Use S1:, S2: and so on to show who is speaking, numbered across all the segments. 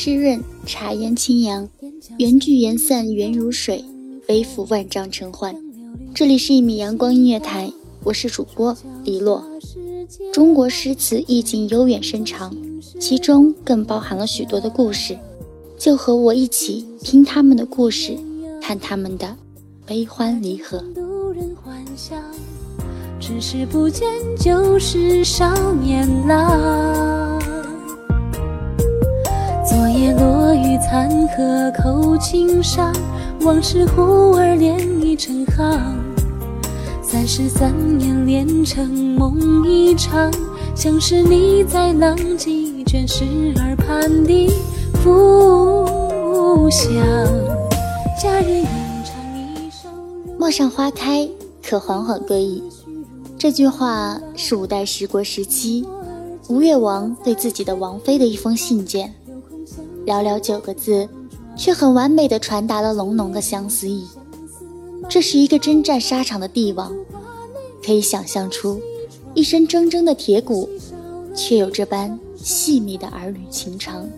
S1: 湿润，茶烟清扬，缘聚缘散，缘如水，背负万丈尘寰。这里是一米阳光音乐台，我是主播李洛。中国诗词意境悠远深长，其中更包含了许多的故事。就和我一起听他们的故事，看他们的悲欢离合。
S2: 只是不见旧时少年郎。昨夜落雨残荷扣青纱，往事忽而涟漪成行。三十三年连成梦一场，像是你在浪迹卷石耳畔的浮想。佳人吟唱一首。
S1: 陌上花开，可缓缓归矣。这句话是五代十国时期吴越王对自己的王妃的一封信件。寥寥九个字，却很完美的传达了浓浓的相思意。这是一个征战沙场的帝王，可以想象出一身铮铮的铁骨，却有这般细密的儿女情长。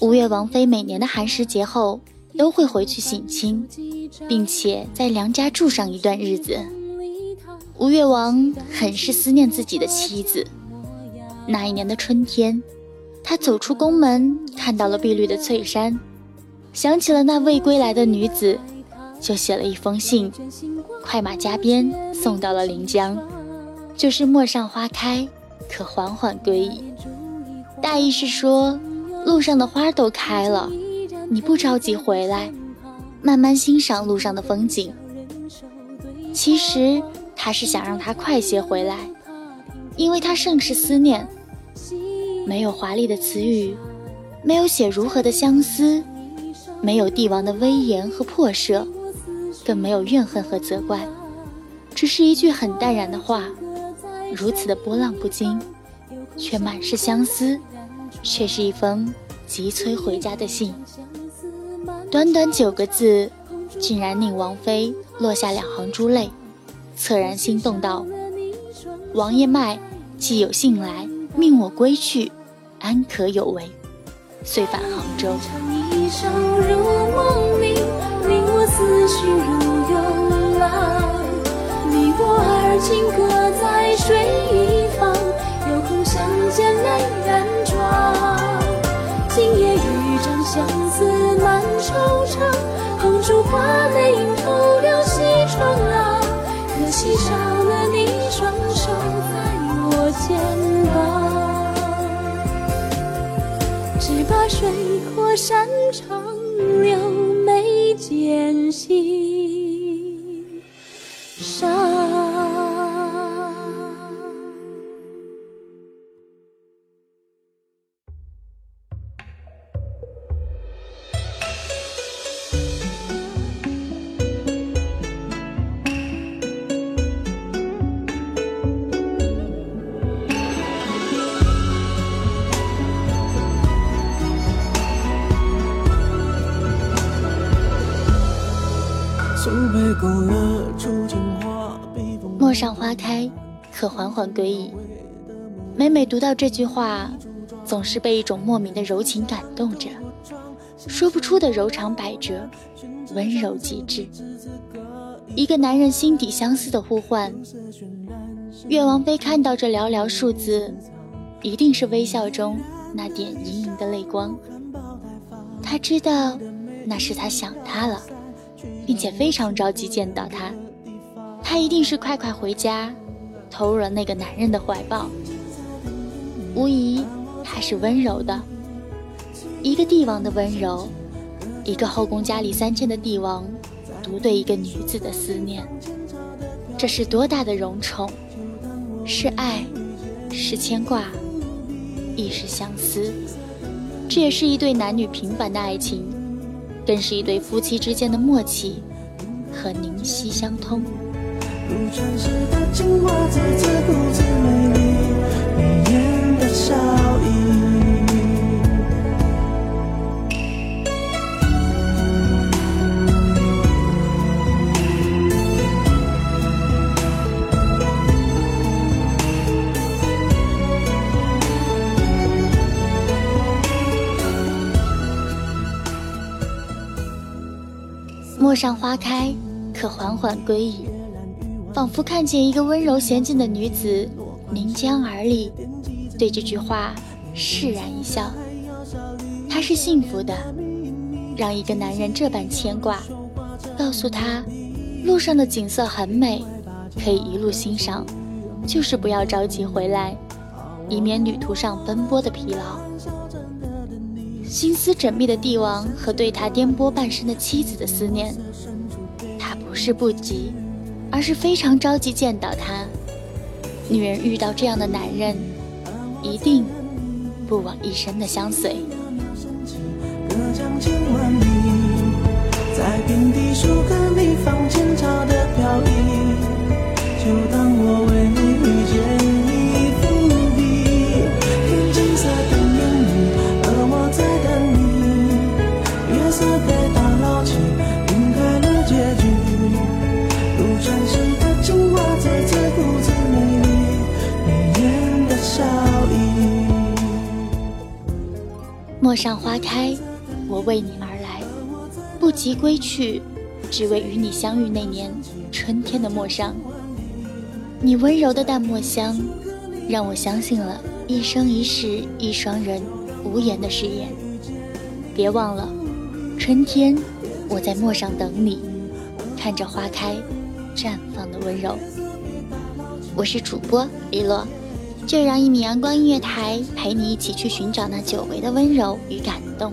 S1: 吴越王妃每年的寒食节后都会回去省亲，并且在娘家住上一段日子。吴越王很是思念自己的妻子。那一年的春天，他走出宫门，看到了碧绿的翠山，想起了那未归来的女子，就写了一封信，快马加鞭送到了临江，就是“陌上花开，可缓缓归矣”。大意是说。路上的花都开了，你不着急回来，慢慢欣赏路上的风景。其实他是想让他快些回来，因为他甚是思念。没有华丽的词语，没有写如何的相思，没有帝王的威严和破舍，更没有怨恨和责怪，只是一句很淡然的话，如此的波浪不惊，却满是相思。却是一封急催回家的信，短短九个字，竟然令王妃落下两行珠泪，恻然心动道：“王爷脉既有信来，命我归去，安可有违？”遂返杭州。你我而今各在水一方，花泪映透了西窗啊。可惜少了你双手在我肩膀，只把水阔山长留眉间心陌上花开，可缓缓归矣。每每读到这句话，总是被一种莫名的柔情感动着，说不出的柔肠百折，温柔极致。一个男人心底相思的呼唤。岳王妃看到这寥寥数字，一定是微笑中那点盈盈的泪光。他知道，那是他想他了，并且非常着急见到他。他一定是快快回家，投入了那个男人的怀抱。无疑，他是温柔的，一个帝王的温柔，一个后宫佳丽三千的帝王，独对一个女子的思念，这是多大的荣宠！是爱，是牵挂，亦是相思。这也是一对男女平凡的爱情，更是一对夫妻之间的默契和灵犀相通。陌上花开，可缓缓归矣。仿佛看见一个温柔娴静的女子临江而立，对这句话释然一笑。她是幸福的，让一个男人这般牵挂，告诉她路上的景色很美，可以一路欣赏，就是不要着急回来，以免旅途上奔波的疲劳。心思缜密的帝王和对他颠簸半生的妻子的思念，他不是不急，而是非常着急见到他。女人遇到这样的男人，一定不枉一生的相随。在平地树根里放前陌上花开，我为你而来，不及归去，只为与你相遇那年春天的陌上。你温柔的淡墨香，让我相信了一生一世一双人无言的誓言。别忘了，春天我在陌上等你，看着花开绽放的温柔。我是主播李洛。就让一米阳光音乐台陪你一起去寻找那久违的温柔与感动。